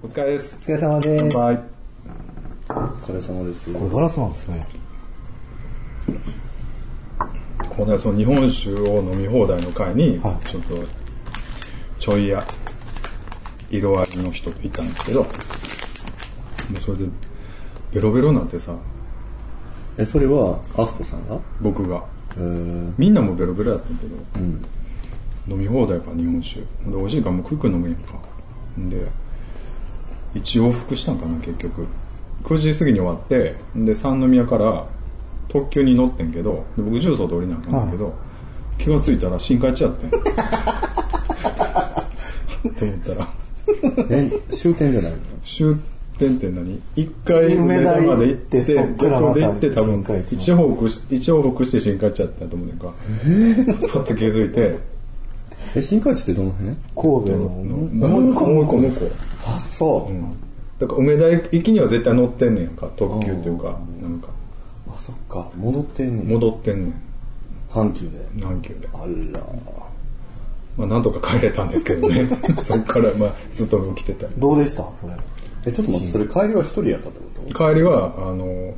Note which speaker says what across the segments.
Speaker 1: お疲れです。
Speaker 2: お疲れ様です。こ
Speaker 1: 乾杯。
Speaker 3: お疲れ様です。
Speaker 2: れガラスなんですね。
Speaker 1: この間その日本酒を飲み放題の会に
Speaker 2: は、
Speaker 1: ちょっと、ちょいや、色合いの人といたんですけど、もうそれで、ベロベロになってさ、
Speaker 3: え、それは、アスコさんが？
Speaker 1: 僕が。
Speaker 3: えー、
Speaker 1: みんなもベロベロやったんやけど、
Speaker 3: うん。
Speaker 1: 飲み放題か日本酒。で、美味しいからもうクイック飲めんやんか。で、一往復したんかな、結局。9時過ぎに終わって、で、三宮から特急に乗ってんけど、で僕重曹で降りなきゃなんだけど、気がついたら新海地やってん。と思ったら、
Speaker 3: え、終点じゃないの？
Speaker 1: 終点って何？一回梅田まで行って、
Speaker 2: そっからまた
Speaker 1: で行って多分一往復し、一往復して新海地やったと思うねんか。パッと気づいて、
Speaker 3: え、新海地ってどの辺？
Speaker 2: 神戸の、
Speaker 1: もう一個、もう一個、もう一個。
Speaker 3: あ、そう。
Speaker 1: だから梅田行きには絶対乗ってんねんか特急というかなんか
Speaker 3: あ、そっか。戻ってんねん。
Speaker 1: 戻ってんねん
Speaker 3: 阪急で。
Speaker 1: 南急で
Speaker 3: あら。
Speaker 1: まあなんとか帰れたんですけどね そっからまあずっと起きてた
Speaker 2: どうでした？それ。
Speaker 3: え、ちょっと待って、それ帰りは一人やったってこと？
Speaker 1: 帰りはあの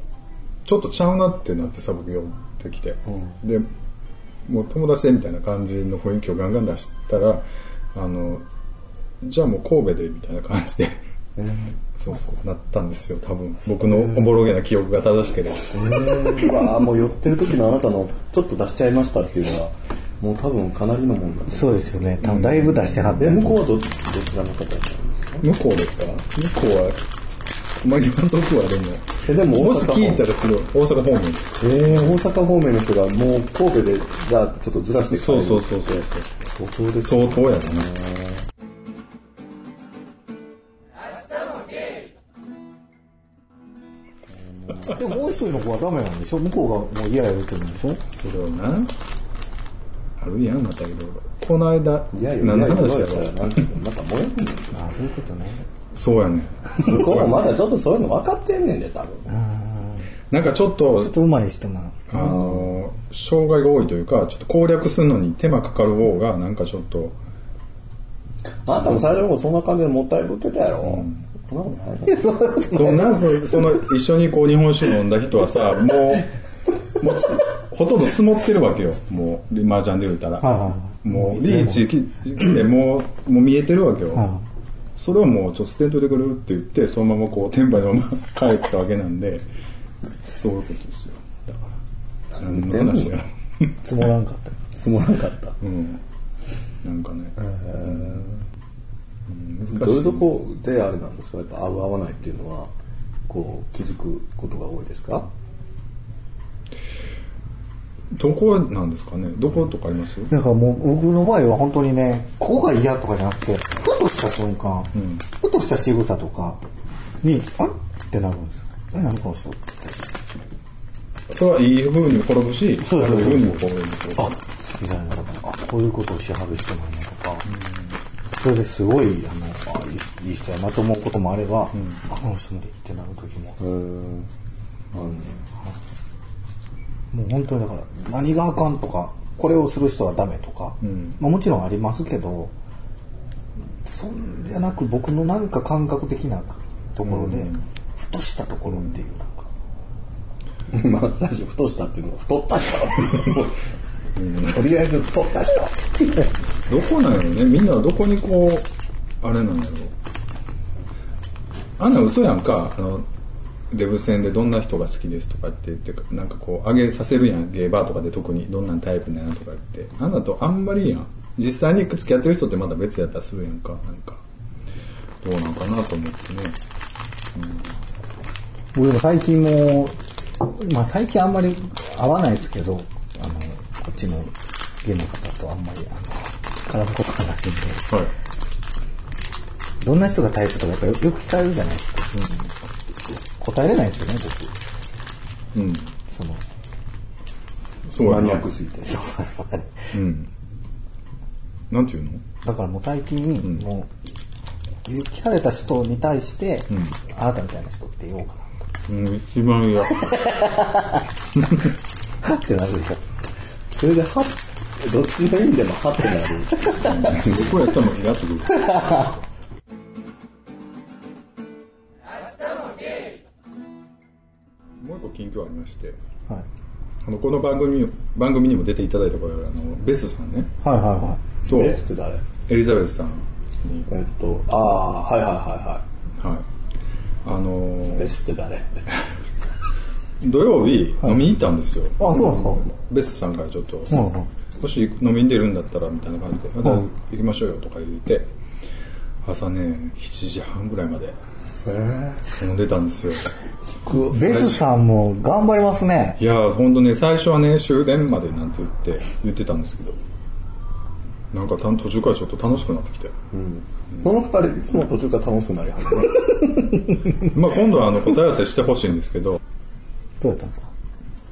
Speaker 1: ちょっとちゃうなってなってさ僕呼んできて、でもう友達でみたいな感じの雰囲気をガンガン出したらあのじゃあもう神戸でみたいな感じで。そうそうなったんですよ多分。僕のおぼろげな記憶が正しければ。
Speaker 3: うわーもう寄ってる時のあなたのちょっと出しちゃいましたっていうのは、もう多分かなりのもんだと思
Speaker 2: そうですよね。多分だいぶ出してはっ
Speaker 3: う。
Speaker 2: て。
Speaker 3: え、向こうはど、どちらの方だったんですか
Speaker 1: 向こうですか？向こうはまあ言わんとくわでも
Speaker 3: え、でも
Speaker 1: もし
Speaker 3: 大阪
Speaker 1: 聞いたらすごい大阪方面。です
Speaker 3: えー、大阪方面の人がもう神戸で、じゃあちょっとずらして帰る
Speaker 1: そうそうそうそう
Speaker 3: 相当です
Speaker 1: 相当やな
Speaker 2: でももう一人の子はダメなんでしょ？向こうがもう嫌や言うてるんでしょ？
Speaker 1: それをなあるやんまたいろいろ。この間
Speaker 3: いやいや、
Speaker 1: 何の話
Speaker 3: いや
Speaker 1: やろ
Speaker 3: いやなんかまた燃えるねん。
Speaker 2: ああ、そういうことね。
Speaker 1: そうやねん。
Speaker 3: 向こうもまだちょっとそういうの分かってんねんで、多分。
Speaker 1: なんかちょっ
Speaker 2: ちょっ
Speaker 1: と
Speaker 2: と上手い人なんです
Speaker 1: あ
Speaker 2: か
Speaker 1: の障害が多いというかちょっと攻略するのに手間かかる方がなんかちょっと。
Speaker 3: あなたも最初の頃そんな感じでもったいぶってたやろ。そんなことない。
Speaker 1: そんなその一緒にこう日本酒飲んだ人はさもうもうほとんど積もってるわけよもう麻雀で言うたら、
Speaker 2: はい。はい。
Speaker 1: もうリーチでもうもう見えてるわけよ、
Speaker 2: はい。
Speaker 1: それをもうちょっと捨てんとい。てくれるって言ってそのままこう転売のまま帰ったわけなんでそうい。うことですよだから何の話や
Speaker 2: 積もらんかった。
Speaker 3: 積もらなかった。
Speaker 1: うんなんかね、うん
Speaker 3: どういうとこであれなんですか？やっぱ合う合わないっていうのは、こう気づくことが多いですか？
Speaker 1: どこなんですかね？どことかあります？
Speaker 2: だからもう僕の場合は本当にね、ここが嫌とかじゃなくて、ふとした瞬間、ふとした仕草とかに、あれってなるんですよ。え、何この人？
Speaker 1: それはいい風に転ぶし
Speaker 2: そうそうそう
Speaker 1: 悪い風にも転ぶ
Speaker 2: あみたいな。あ、こういうことをしはる人なんやとか、それですごい、あの、あいい人やなと思うこともあれば、あ、この人無理ってなる時も、
Speaker 3: うーん。
Speaker 2: もう本当にだから、何があかんとか、これをする人はダメとか、
Speaker 1: ん
Speaker 2: まあ、もちろんありますけど、そんじゃなく僕のなんか感覚的なところで、ふとしたところっていうなんか、
Speaker 3: まあ最初太したっていうのは太った人。とりあえず太った人。
Speaker 1: どこなんやろね。みんなはどこにこうあれなんやろ。あんな嘘やんか。あのデブ戦でどんな人が好きですとかって言ってなんかこう上げさせるやん。ゲーバーとかで特に。どんなタイプなんやとか言って。あんなとあんまりやん。実際に付き合ってる人ってまだ別やったりするやんか。なんか。どうなんかなと思ってね。
Speaker 2: 僕でも最近も、まあ最近あんまり会わないですけど、あの、こっちの芸の方とあんまり、あの、絡むことがないんで、
Speaker 1: はい。
Speaker 2: どんな人がタイプとかやっぱよよく聞かれるじゃないですか。答えれないですよね、僕。
Speaker 1: うん。
Speaker 2: その、
Speaker 3: マニ
Speaker 1: そうやな
Speaker 3: アックすぎて。
Speaker 1: う。ん。なんていうの？
Speaker 2: だからもう最近、もう、聞かれた人に対して、あなたみたいな人って言おうか
Speaker 1: うん一番嫌。
Speaker 2: な。はってなるでしょ。
Speaker 3: それで、はどっちの意味でもハッてなる。
Speaker 1: どこやったのイラつく。もう一個近況ありまして、
Speaker 2: はい、
Speaker 1: あのこの番組番組にも出ていただいたこれあのベスさんね。
Speaker 2: はいはいはい。
Speaker 1: と
Speaker 3: ベスって誰？
Speaker 1: エリザベスさんに。
Speaker 3: えっとああはいはいは
Speaker 1: いは
Speaker 3: い。はい。あのー、ベスって誰？
Speaker 1: 土曜日飲みに行ったんですよ、は
Speaker 2: い、あそうなんですか？
Speaker 1: ベスさんからちょっと、
Speaker 2: うんうん。
Speaker 1: もし飲みに出るんだったらみたいな感じで、また
Speaker 2: はい
Speaker 1: 行きましょうよとか言って、朝ね、7時半ぐらいまで飲んでたんですよ。
Speaker 2: ベスさんも頑張りますね
Speaker 1: いやー、ほんとね、最初はね、終電までなんて言って、言ってたんですけど、なんかた途中からちょっと楽しくなってきて。
Speaker 3: この二人、いつも途中から楽しくなりはる？ね。
Speaker 1: まあ今度はあの答え合わせしてほしいんですけど、
Speaker 2: どうやったんですか？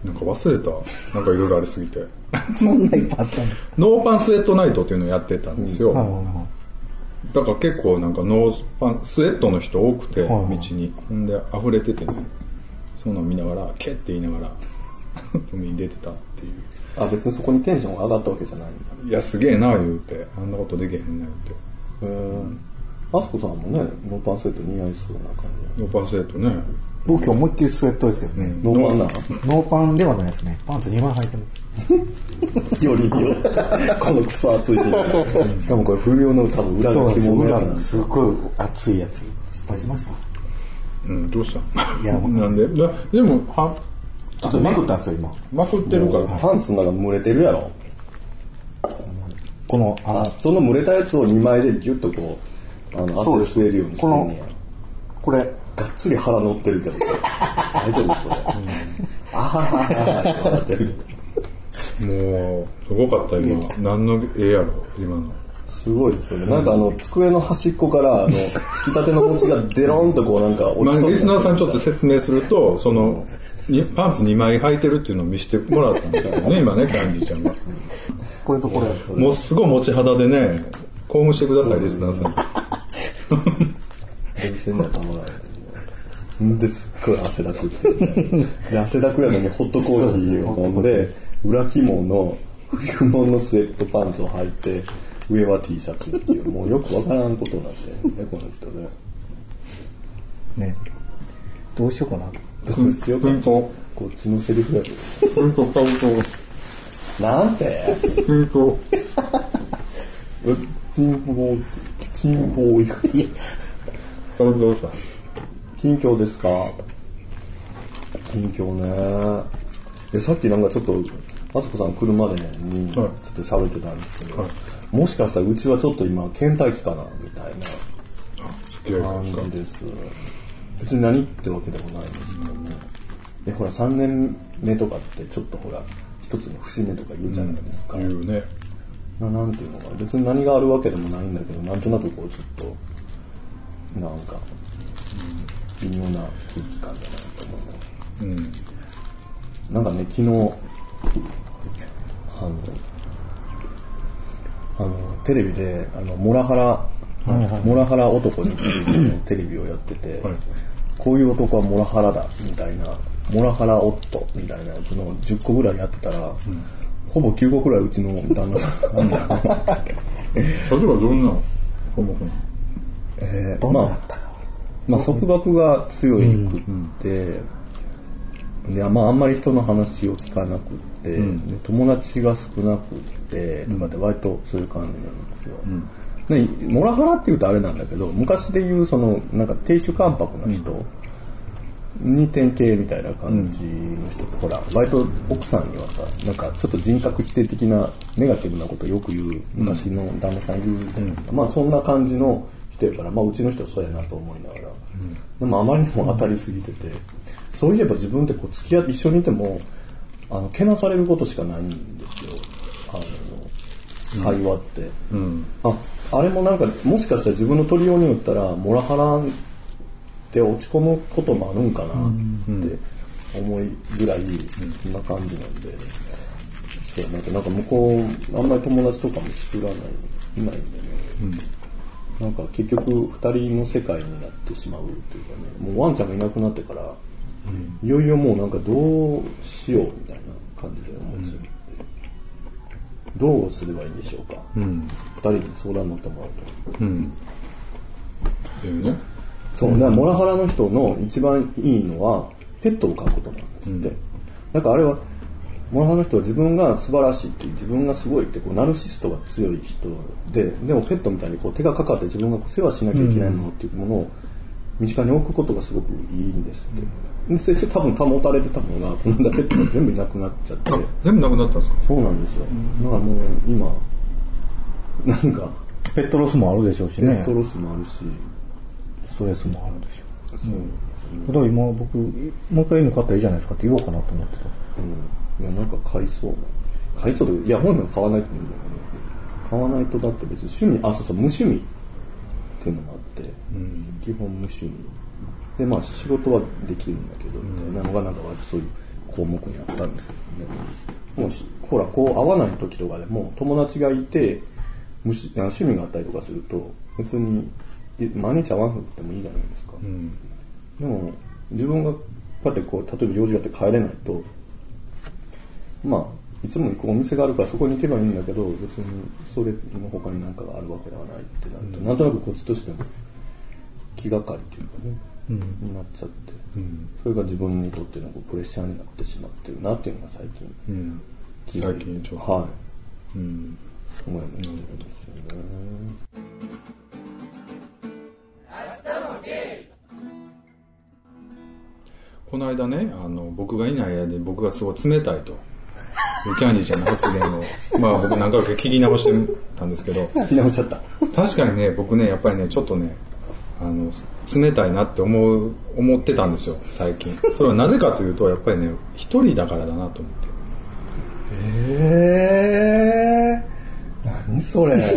Speaker 1: なんか忘れた。なんかいろいろありすぎて。
Speaker 2: そんないっぱいあったんですか？
Speaker 1: ノーパンスウェットナイトっていうのをやってたんですよ。
Speaker 2: はいはいは
Speaker 1: だから結構なんかノーパン、スウェットの人多くて、
Speaker 2: はいはい
Speaker 1: 道に。ほんで溢れててね、そんなん見ながら、ケッて言いながら、海に出てたっていう。
Speaker 3: あ、別にそこにテンションが上がったわけじゃないんだ。
Speaker 1: いや、すげえな、言うて。あんなことできへんな、言うて。
Speaker 3: へえ。あすこさんもね、ノーパンスウェット似合いそうな感じ。
Speaker 1: ノーパンスウェットね。
Speaker 2: い僕今日思いっきりスウェットですけどね、
Speaker 3: ノーパン。な
Speaker 2: ノーパンではないですね。パンツ2枚履いてます。
Speaker 3: よりによ。このクソ暑い。しかもこれ冬用の多分裏が
Speaker 2: そうです。裏
Speaker 3: 紐のやつなんです。
Speaker 2: のす。っごい熱いやつ失敗しました
Speaker 1: うん、どうした
Speaker 2: いや
Speaker 1: なんででも、は、
Speaker 2: ちょっとめくったんです。よ今
Speaker 1: まくってるから。
Speaker 3: パンツの中蒸れてるやろ。
Speaker 2: このあ
Speaker 3: あ、その蒸れたやつを2枚でギュッとこう、あの、汗を吸えるようにしてんねや。
Speaker 2: これ
Speaker 3: がっつり腹乗ってるけど、大丈夫それ。あははははってる。
Speaker 1: もう、すごかった今。何の絵やろ、今の。
Speaker 3: すごいですよね。なんかあの、机の端っこから、あの、つきたての餅がデロンとこうなんか落
Speaker 1: まあ、
Speaker 3: ちそう
Speaker 1: リスナーさんちょっと説明すると、その、にパンツ2枚履いてるっていうのを見せてもらったんですよね、今ね、カンジちゃんが。
Speaker 2: これとこれ
Speaker 1: もうすごい持ち肌でね、興奮してください、リスナーさん。
Speaker 3: んですっごい汗だくって。いうね。で、汗だくやのにホットコーヒーを飲んで、裏肝の冬物のスウェットパンツを履いて、上は T シャツっていう、もうよくわからんことになってるね、この人ね。
Speaker 2: ね。どうしようかな。
Speaker 3: どうしようか
Speaker 1: うんと、
Speaker 3: こっちのセリフやけど。なんて？
Speaker 1: うんと、
Speaker 3: うチンポー、チンポー、
Speaker 1: 買う。とどうした？
Speaker 3: 近況ですか？近況ね。でさっきなんかちょっと、あすこさん来るまでに、ちょ
Speaker 1: はい
Speaker 3: っと喋ってたんですけど、
Speaker 1: はい
Speaker 3: もしかしたらうちはちょっと今、倦怠期かな、みたいな感じです。別に何ってわけでもないんですけどね。で、ほら、3年目とかってちょっとほら、一つの節目とか言うじゃないですか。
Speaker 1: 言うね。
Speaker 3: ななんていうのかな別に何があるわけでもないんだけどなんとなくこうちょっとなんか、微妙な空気感だなと思います
Speaker 1: う。ん。
Speaker 3: なんかね昨日あのあのテレビであのモラハラ、モラハラ男についてのテレビをやってて、
Speaker 1: はい。
Speaker 3: こういう男はモラハラだみたいなモラハラ夫みたいなやつの10個ぐらいやってたら、ほぼ9個ぐらいうちの旦那さん。なんだよ
Speaker 1: 例えばどんな項目なの？
Speaker 3: えーまあ、まあ、束縛が強いくって、でまあ、あんまり人の話を聞かなくって、で友達が少なくって、とかで割とそういう感じなんですよ。でモラハラっていうとあれなんだけど昔で言うそのなんか亭主関白な人に典型みたいな感じの人って、ほら割と奥さんにはさなんかちょっと人格否定的なネガティブなことをよく言う昔の旦那さん言うじゃないですか、まあそんな感じの人やから、まあ、うちの人はそうやなと思いながら、でもあまりにも当たりすぎてて。そういえば自分ってこう付き合って一緒にいてもあのけなされることしかないんですよ。あの会話って、ああれもなんかもしかしたら自分の取りようによったらモラハラって落ち込むこともあるんかなって思いぐらいそんな感じなんで、そうなんかなんか向こうあんまり友達とかも作らないいないんでね、なんか結局二人の世界になってしまうというかねもうワンちゃんがいなくなってから、いよいよもうなんかどうしようみたいな感じで思うんですよ、どうすればいいんでしょうか、
Speaker 1: うん。
Speaker 3: 二人に相談に乗ってもらうと。
Speaker 1: うん。っていうね。
Speaker 3: そう、だからモラハラの人の一番いいのは、ペットを飼うことなんですって、だからあれはモラハラの人は自分が素晴らしいって自分がすごいってこうナルシストが強い人ででもペットみたいにこう手がかかって自分がこう世話しなきゃいけないものっていうものを身近に置くことがすごくいいんですって、でそれで多分保たれてたものがこの間ペットが全部いなくなっちゃって。
Speaker 1: 全部なくなったんですか？
Speaker 3: そうなんですよ。だからもう今なんか
Speaker 2: ペットロスもあるでしょうしね。
Speaker 3: ペット。ロスもあるし、
Speaker 2: ストレスもあるでしょう。
Speaker 3: そう。
Speaker 2: だから今僕、もう一回犬飼ったらいいじゃないですかって言おうかなと思ってた。
Speaker 3: うん、いやなんか買いそう。な買いそう。でいや本人は買わないって言うんだけど買わないとだって別に趣味あそうそう無趣味っていうのもあって、基本無趣味。でまあ仕事はできるんだけどみたいなのがなんか割とそういう項目にあったんですよね。もうしほらこう会わない時とかでも友達がいて無し趣味があったりとかすると別にい毎日会わなくてもいいじゃないですか、
Speaker 1: うん。
Speaker 3: でも自分がこうやってこう例えば用事があって帰れないとまあいつも行くお店があるからそこに行けばいいんだけど別にそれの他に何かがあるわけではないってなると、なんとなくこっちとしても気がかりというかね、になっちゃって、それが自分にとってのこうプレッシャーになってしまってるなっていうのが最近
Speaker 1: うん。最近ちょっと
Speaker 3: はい。
Speaker 1: うん。
Speaker 3: 思いましたんですよね。
Speaker 1: この間ねあの僕がいない間に僕がすごい冷たいとキャンディーちゃんの発言をまあ僕何回か聞き直してたんですけど
Speaker 3: 聞き直しちゃった。
Speaker 1: 確かにね僕ねやっぱりねちょっとねあの冷たいなって思う思ってたんですよ最近それはなぜかというとやっぱりね一人だからだなと思って
Speaker 3: えー、何それ。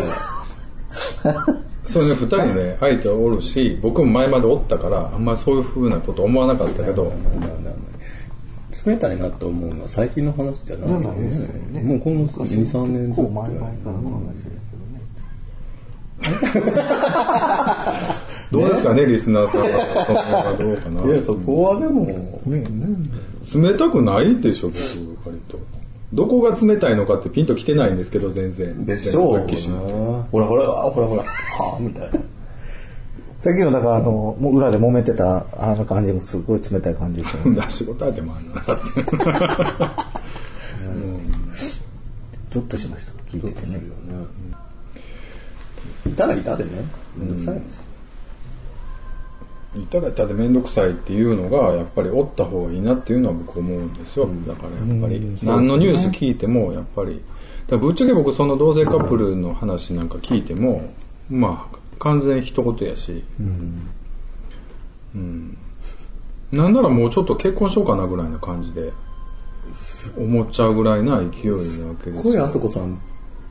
Speaker 1: そうね二人ね相手おるし僕も前までおったからあんまりそういうふうなこと思わなかったけど
Speaker 3: 冷たいなと思うのは最近の話じゃない。よね。もうこの2、3年ず
Speaker 2: 前々からの話ですけどね。
Speaker 1: どうですかねリスナーさんどうかな。い
Speaker 3: や、そこはでも、
Speaker 1: 冷たくないでしょ僕割と。どこが冷たいのかってピンときてないんですけど全然。
Speaker 3: でしょう。ほらほら、あほらほら、はぁ、みたいな。
Speaker 2: さっきのだからあの、もう裏で揉めてたあの感じもすごい冷たい感じですよね。
Speaker 1: 仕事相手もあん。なって
Speaker 2: ちょっとしました。聞いててね。
Speaker 3: いたらいたでね、めんどくさいです。
Speaker 1: いたらいたで面倒くさいっていうのがやっぱりおった方がいいなっていうのは僕思うんですよ、だからやっぱり何のニュース聞いてもやっぱり。だからぶっちゃけ僕その同性カップルの話なんか聞いてもまあ完全一言やし。うん、なんならもうちょっと結婚しようかなぐらいな感じで。思っちゃうぐらいな勢いなわけです
Speaker 3: 小あそこさんっ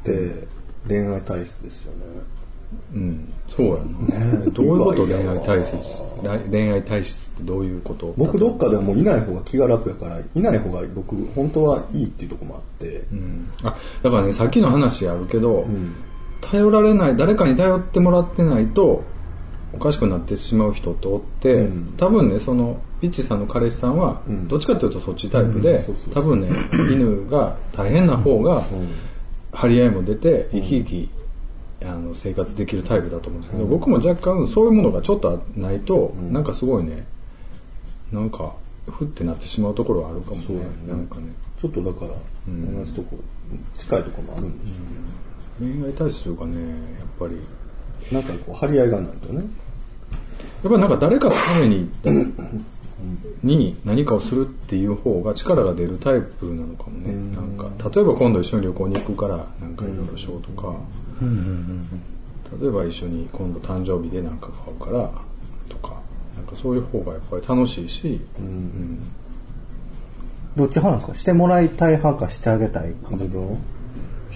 Speaker 3: て恋愛体質ですよね。
Speaker 1: うん、そうやな、どういうこと恋愛体質？恋愛体質ってどういうこと？
Speaker 3: 僕どっかではもういない方が気が楽やから、いない方が僕本当はいいっていうところもあって、
Speaker 1: うん。あだからねさっきの話あるけど、頼られない誰かに頼ってもらってないとおかしくなってしまう人っておって、
Speaker 3: うん。
Speaker 1: 多分ねそのピッチさんの彼氏さんは、
Speaker 3: ん。
Speaker 1: どっちかというとそっちタイプで、多分ね犬が大変な方が、張り合いも出て生き生き、あの生活できるタイプだと思うんですけど、僕も若干そういうものがちょっとないと、なんかすごいねなんかふってなってしまうところはあるかもね。
Speaker 3: ね。
Speaker 1: なんかね。
Speaker 3: ちょっとだから同じとこ、近いところもあるんですよね。
Speaker 1: 恋愛体質というかねやっぱり。
Speaker 3: なんかこう張り合いがないとね。
Speaker 1: やっぱりなんか誰かのためにに何かをするっていう方が力が出るタイプなのかもね、なんか例えば今度一緒に旅行に行くからなんかいろいろしようとか、例えば一緒に今度誕生日で何か買うからとか。なんかそういう方がやっぱり楽しいし、
Speaker 2: どっち派なんですか？してもらいたい派かしてあげたいか。
Speaker 3: 自分を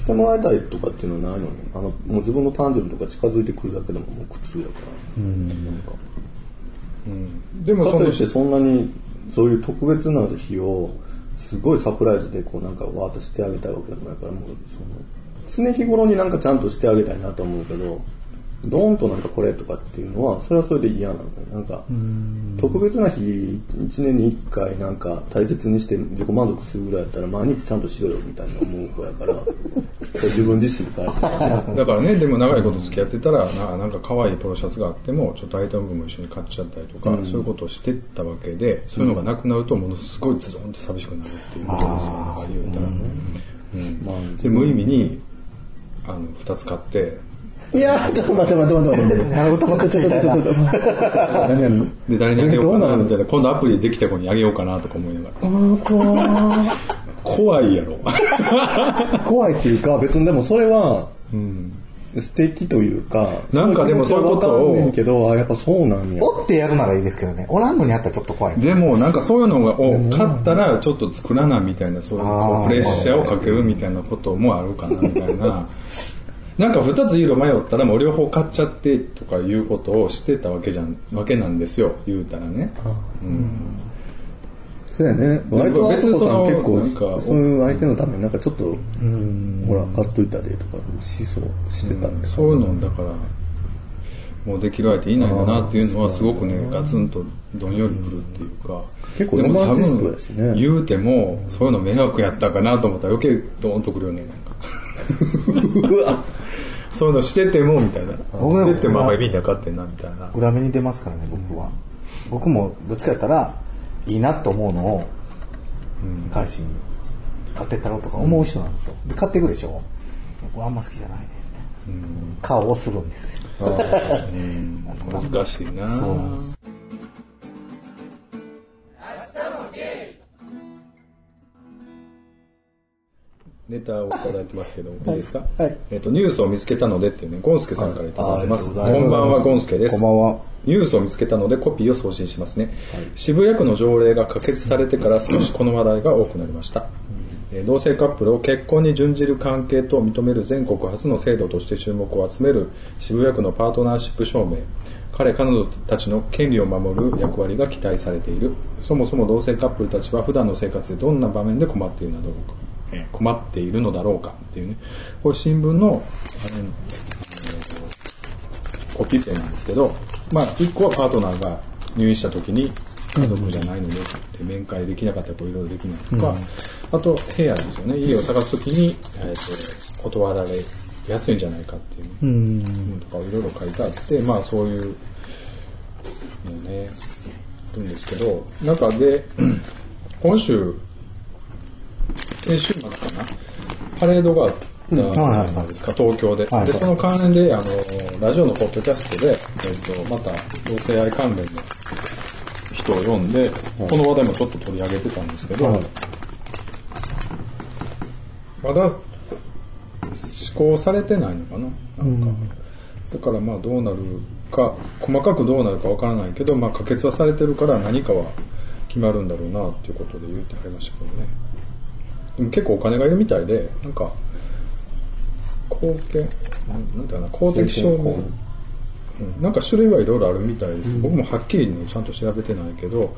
Speaker 3: してもらいたいとかっていうのはないのに、あの、もう自分の誕生日とか近づいてくるだけでももう苦痛やから。なんか
Speaker 1: うん、でもそ
Speaker 3: といってそんなにそういう特別な日をすごいサプライズでこうなんかわーっとしてあげたいわけでもないからもうその常日頃になんかちゃんとしてあげたいなと思うけどドーンとなんかこれとかっていうのは、それはそれで嫌なのよ。なんか、特別な日、1年に1回なんか大切にして自己満足するぐらいやったら毎日ちゃんとしろよみたいな思う子やから、自分自身に対して。
Speaker 1: だからね、でも長いこと付き合ってたら、ななんか可愛いポロシャツがあっても、ちょっとアイテムも一緒に買っちゃったりとか、そういうことをしてったわけで、そういうのがなくなると、ものすごいズドンと寂しくなるっていうことですよ、だから言うたら。うん
Speaker 3: まあ
Speaker 1: で、無意味に、あの、二つ買って、
Speaker 3: いやー、ちょっと待って待って待って待って。
Speaker 2: なるほど、口みたいな。
Speaker 3: 何々
Speaker 1: で、誰にあげようかな、みたいな、今度アプリでできた子にあげようかなとか思いながら。怖いやろ。
Speaker 3: 怖いっていうか、別にでもそれは、素敵というか、
Speaker 1: なんかでもそういうことを
Speaker 3: けど、あ、やっぱそうなんや。
Speaker 2: おってやるならいいですけどね。おらんのにあったらちょっと怖いで
Speaker 1: も、なんかそういうのが、を買ったらちょっと作らなみたいな、そういうプレッシャーをかけるみたいなこともあるかな、みたいな。なんか二つ色迷ったらもう両方買っちゃってとかいうことをしてたわけじゃん、わけなんですよ、言うたらね。うん
Speaker 3: そうやね。割とあ
Speaker 1: そ
Speaker 3: こさん結構
Speaker 1: なんか、
Speaker 3: そういう相手のためになんかちょっと、ほら、買っといたでとかしそうしてたんで。
Speaker 1: そういうのだから、もうできる相手いないんだなっていうのはすごくね、ガツンとどんよりくるっていうか。
Speaker 3: 結構
Speaker 1: でも
Speaker 3: ロマン
Speaker 1: 言うても、そういうの迷惑やったかなと思ったら余計ドーンとくるよね、なんか。
Speaker 3: うわ
Speaker 1: そういうのしてても、みたいな。
Speaker 2: 僕
Speaker 1: しててもあんまり見にゃかってんな、みたいな。
Speaker 2: 裏目に出ますからね、僕は。僕もどっちかやったら、いいなと思うのを、彼氏に買ってったろうとか思う人なんですよ。で、買っていくでしょこれあんま好きじゃないね。みたいな顔をするんですよ。
Speaker 1: 難しいな
Speaker 2: そうなんです。
Speaker 1: ネタをいただいてますけど、いいですか、
Speaker 2: はい
Speaker 1: えっ、と、ニュースを見つけたのでっていうね、ゴンスケさんからいただいてます。こんばんは、ゴンスケです。
Speaker 2: こんばんは。
Speaker 1: ニュースを見つけたのでコピーを送信しますね。渋谷区の条例が可決されてから少しこの話題が多くなりました。えー同性カップルを結婚に準じる関係と認める全国初の制度として注目を集める渋谷区のパートナーシップ証明。彼彼女たちの権利を守る役割が期待されている。そもそも同性カップルたちは普段の生活でどんな場面で困っているのだろうか。えー困っているのだろうかっていうね。これ新聞の、あのコピペなんですけど、まあ、一個はパートナーが入院した時に家族じゃないのでって面会できなかったらこういろいろできないとか、あと部屋ですよね。家を探す時に、えーと断られやすいんじゃないかっていうね、とかいろいろ書いてあって、まあそういうのね、あるんですけど、中で、今週、先週末かな、パレードがあったじゃないですか、東京で。
Speaker 2: はい
Speaker 1: で、その関連で、あの、ラジオのポッドキャストで、えっと、また同性愛関連の人を読んで、この話題もちょっと取り上げてたんですけど、まだ施行されてないのかな？なんか、だからまあどうなるか細かくどうなるかわからないけど、まあ、可決はされてるから何かは決まるんだろうなっていうことで言ってはりましたけどね結構お金がいるみたいでなんか公権なんなんていうかな公的証明。うん。なんか種類はいろいろあるみたいです、僕もはっきりねちゃんと調べてないけどやっ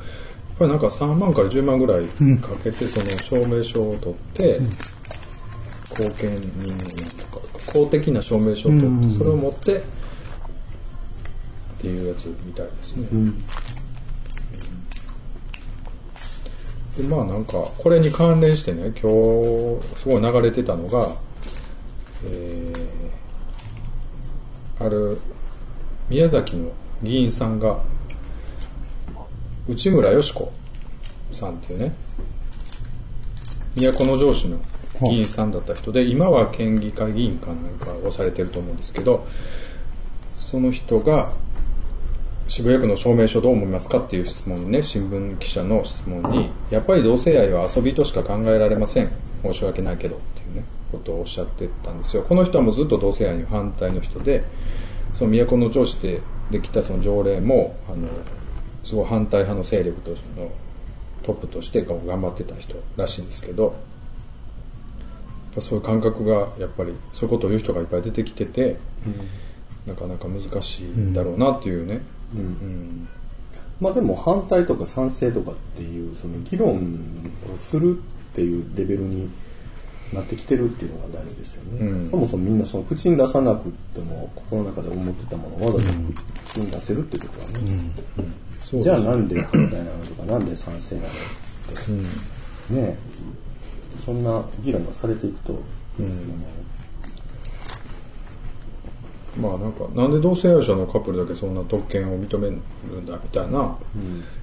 Speaker 1: ぱりなんか3万から10万ぐらいかけてその証明書を取って、公権人とか公的な証明書を取ってそれを持ってっていうやつみたいですね、でまあなんかこれに関連してね今日すごい流れてたのがえーある宮崎の議員さんが内村よし子さんっていうね都城市の議員さんだった人で今は県議会議員かなんかをされてると思うんですけどその人が渋谷区の証明書どう思いますかっていう質問にね新聞記者の質問にやっぱり同性愛は遊びとしか考えられません。申し訳ないけどっていうねことをおっしゃってたんですよ。この人はもうずっと同性愛に反対の人でその都城市でできたその条例もあのすごい反対派の勢力としてのトップとして頑張ってた人らしいんですけどそういう感覚がやっぱりそういうことを言う人がいっぱい出てきてて、なかなか難しいんだろうなっていうね、うん
Speaker 3: まあでも反対とか賛成とかっていうその議論をするっていうレベルになってきてるっていうのが大事ですよね、
Speaker 1: うん。
Speaker 3: そもそもみんなその口に出さなくっても心の中で思ってたものをわざと口に出せるってことはね、
Speaker 1: そう
Speaker 3: じゃあなんで反対なのとかなんで賛成なのって、ね。えそんな議論がされていくといいですよね、
Speaker 1: まあなんかなんで同性愛者のカップルだけそんな特権を認めるんだみたいな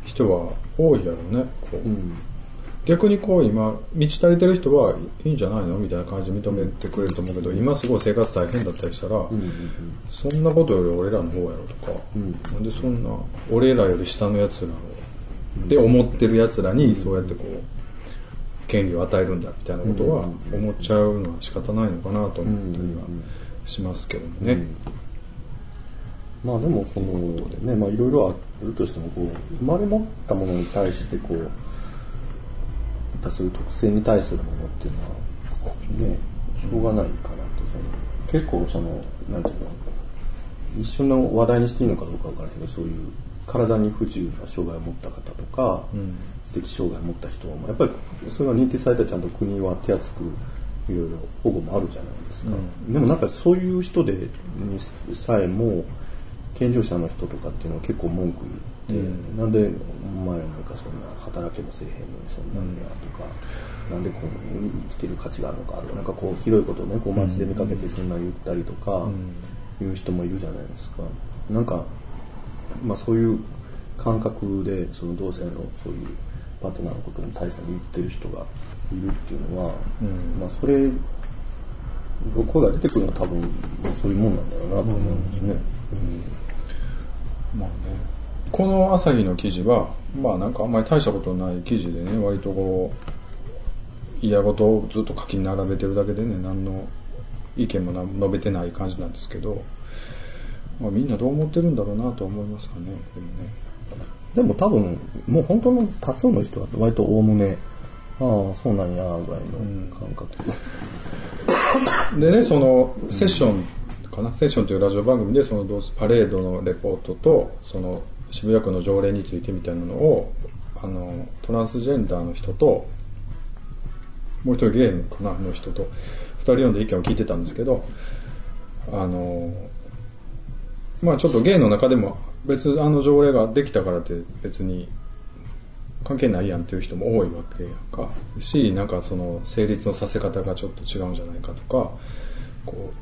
Speaker 1: 人は多いやろうねこう、
Speaker 3: うん。
Speaker 1: 逆にこう今満ち足りてる人はいいんじゃないのみたいな感じで認めてくれると思うけど今すごい生活大変だったりしたら、そんなことより俺らの方やろとか、なんでそんな俺らより下のやつらを、で思ってるやつらにそうやってこう権利を与えるんだみたいなことは思っちゃうのは仕方ないのかなと思ったりはしますけどもね。
Speaker 3: まあでもそのねまあいろいろあるとしてもこう生まれ持ったものに対してこうまたそういう特性に対するものっていうのはねしょうがないかなってその結構そのなんていうの一緒の話題にしていいのかどうかわからないけどそういう体に不自由な障害を持った方とか、知的障害を持った人はやっぱりそれが認定されたらちゃんと国は手厚くいろいろ保護もあるじゃないですか、でもなんかそういう人でにさえも健常者の人とかっていうのは結構文句言って、なんでお前らなんかそんな働けもせえへんのにそんなんやとか、なんでこう生きてる価値があるのかとかなんかこうひどいことをねこう街で見かけてそんな言ったりとか、いう人もいるじゃないですか。なんかまあそういう感覚でその同性のそういうパートナーのことに対して言ってる人がいるっていうのは、まあそれ声が出てくるのは多分まあそういうもんなんだろうなと思うんですね。
Speaker 1: まあね、この朝日の記事は、まあなんかあんまり大したことない記事でね、割とこう、嫌事をずっと書き並べてるだけでね、何の意見もな述べてない感じなんですけど、まあみんなどう思ってるんだろうなと思いますかね、でもね。
Speaker 3: でも多分もう本当の多数の人は割とおおむねああそうなんやぐらいの感覚、
Speaker 1: でね、そのセッションかな、セッションというラジオ番組でそのパレードのレポートとその渋谷区の条例についてみたいなのをあのトランスジェンダーの人ともう一人ゲームかな？の人と二人読んで意見を聞いてたんですけどあのまあちょっとゲイの中でも別あの条例ができたからって別に関係ないやんっていう人も多いわけやんか。しなんかその成立のさせ方がちょっと違うんじゃないかとかこ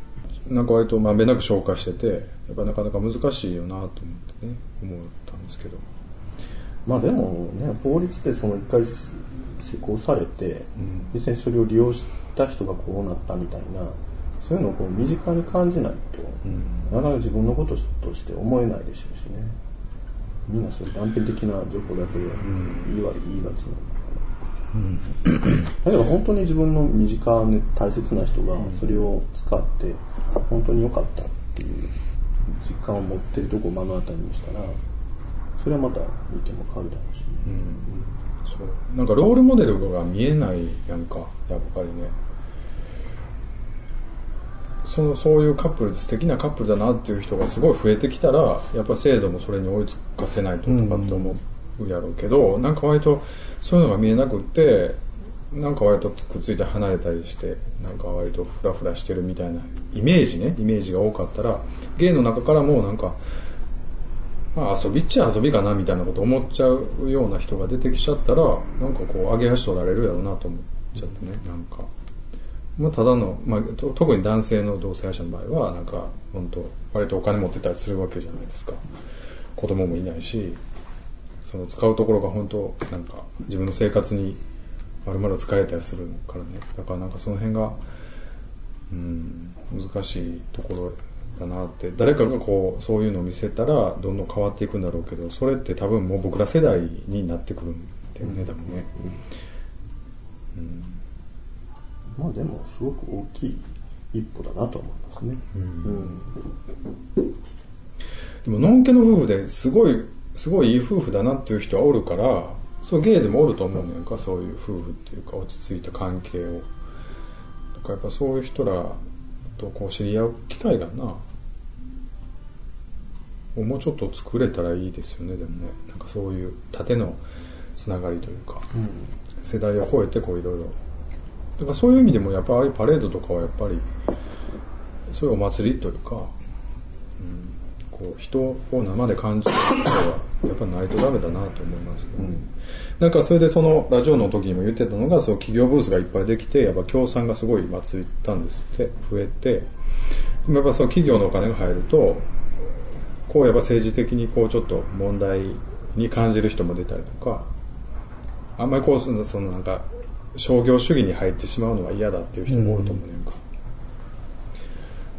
Speaker 1: うなんか割とまんべんなく紹介しててやっぱなかなか難しいよなと思ってね思ったんですけど。
Speaker 3: まあでもね法律でその一回施行されて、実際にそれを利用した人がこうなったみたいなそういうのをこう身近に感じないと、なかなか自分のこととして思えないでしょうしねみんなそういう断片的な情報だけで言いわ言いがちなのかな、だけど本当に自分の身近で大切な人がそれを使って本当に良かったっていう実感を持ってるとこを目の当たりにしたらそれはまた見ても変わるだろうし。ね、
Speaker 1: そう。なんかロールモデルが見えないやんかやっぱりねそのそういうカップルで素敵なカップルだなっていう人がすごい増えてきたらやっぱ制度もそれに追いつかせないととかって思うやろうけど、なんか割とそういうのが見えなくってなんか割とくっついて離れたりしてなんか割とフラフラしてるみたいなイメージねイメージが多かったらゲイの中からもなんかまあ遊びっちゃ遊びかなみたいなこと思っちゃうような人が出てきちゃったらなんかこう上げ足取られるやろうなと思っちゃってねなんか、まあ、ただの、まあ、特に男性の同性愛者の場合はなんか本当割とお金持ってたりするわけじゃないですか。子供もいないしその使うところが本当なんか自分の生活にまるまる使えたりするからね。だからなんかその辺がうん難しいところだなって。誰かがこうそういうのを見せたらどんどん変わっていくんだろうけどそれって多分もう僕ら世代になってくるんだよね多分ね、
Speaker 3: まあでもすごく大きい一歩だなと思いますね。うん。
Speaker 1: でものんけの夫婦ですごいすごいいい夫婦だなっていう人はおるからそうゲイでもおると思うねんかそういう夫婦っていうか落ち着いた関係を。だからやっぱそういう人らとこう知り合う機会がな。もうちょっと作れたらいいですよねでもね。なんかそういう縦のつながりというか、世代を超えてこういろいろだからそういう意味でもやっぱりパレードとかはやっぱりそういうお祭りというか、うん、こう人を生で感じることはやっぱないとダメだなと思いますけどね、なんかそれでそのラジオの時にも言ってたのがその企業ブースがいっぱいできてやっぱ協賛がすごい今ついたんですって増えてでもやっぱその企業のお金が入るとこうやっぱ政治的にこうちょっと問題に感じる人も出たりとかあんまりこうそのなんか商業主義に入ってしまうのは嫌だっていう人もおると思うねんか、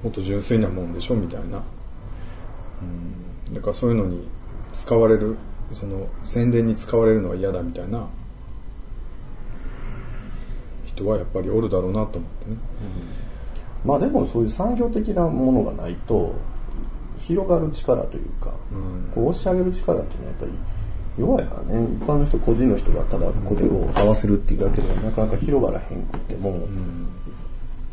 Speaker 1: もっと純粋なもんでしょみたいな、うん、だからそういうのに使われるその宣伝に使われるのは嫌だみたいな。人はやっぱりおるだろうなと思ってね、
Speaker 3: まあでもそういう産業的なものがないと広がる力というか、こう押し上げる力っていうのはやっぱり弱いからね。一般の人個人の人がただこれを合わせるっていうだけではなかなか広がらへんくっても、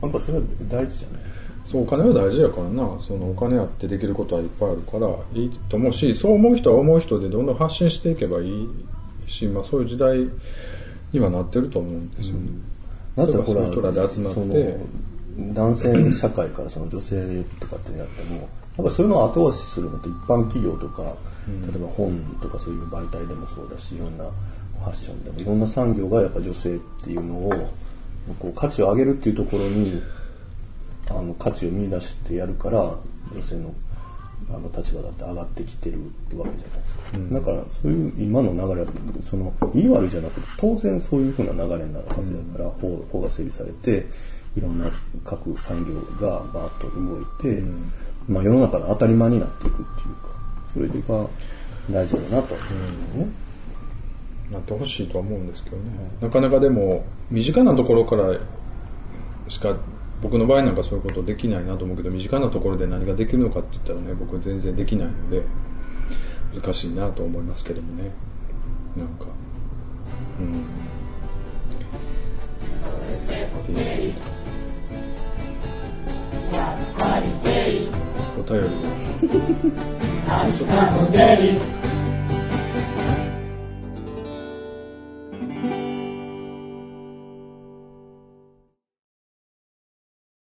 Speaker 3: やっぱそれは大事じゃない？
Speaker 1: そうお金は大事やからな。そのお金あってできることはいっぱいあるからいいと思うしそう思う人は思う人でどんどん発信していけばいいし、まあ、そういう時代にはなってると思うんですよね、
Speaker 3: だってほら
Speaker 1: そういう人らで集まって。
Speaker 3: その男性社会からその女性とかってやってもやっぱそういうのを後押しするのって一般企業とか、例えば本とかそういう媒体でもそうだしいろんなファッションでもいろんな産業がやっぱ女性っていうのをこう価値を上げるっていうところにあの価値を見出してやるから女性のあの立場だって上がってきてるわけじゃないですか、だからそういう今の流れはそのいい悪いじゃなくて当然そういうふうな流れになるはずだから、法法が整備されていろんな各産業がバーッと動いて、まあ、世の中の当たり前になっていくっていうかそれが大事だなとうん。
Speaker 1: なってほしいとは思うんですけどね、なかなかでも身近なところからしか僕の場合なんかそういうことできないなと思うけど身近なところで何ができるのかって言ったらね僕全然できないので難しいなと思いますけどもね。なんか。うん。っていうお便り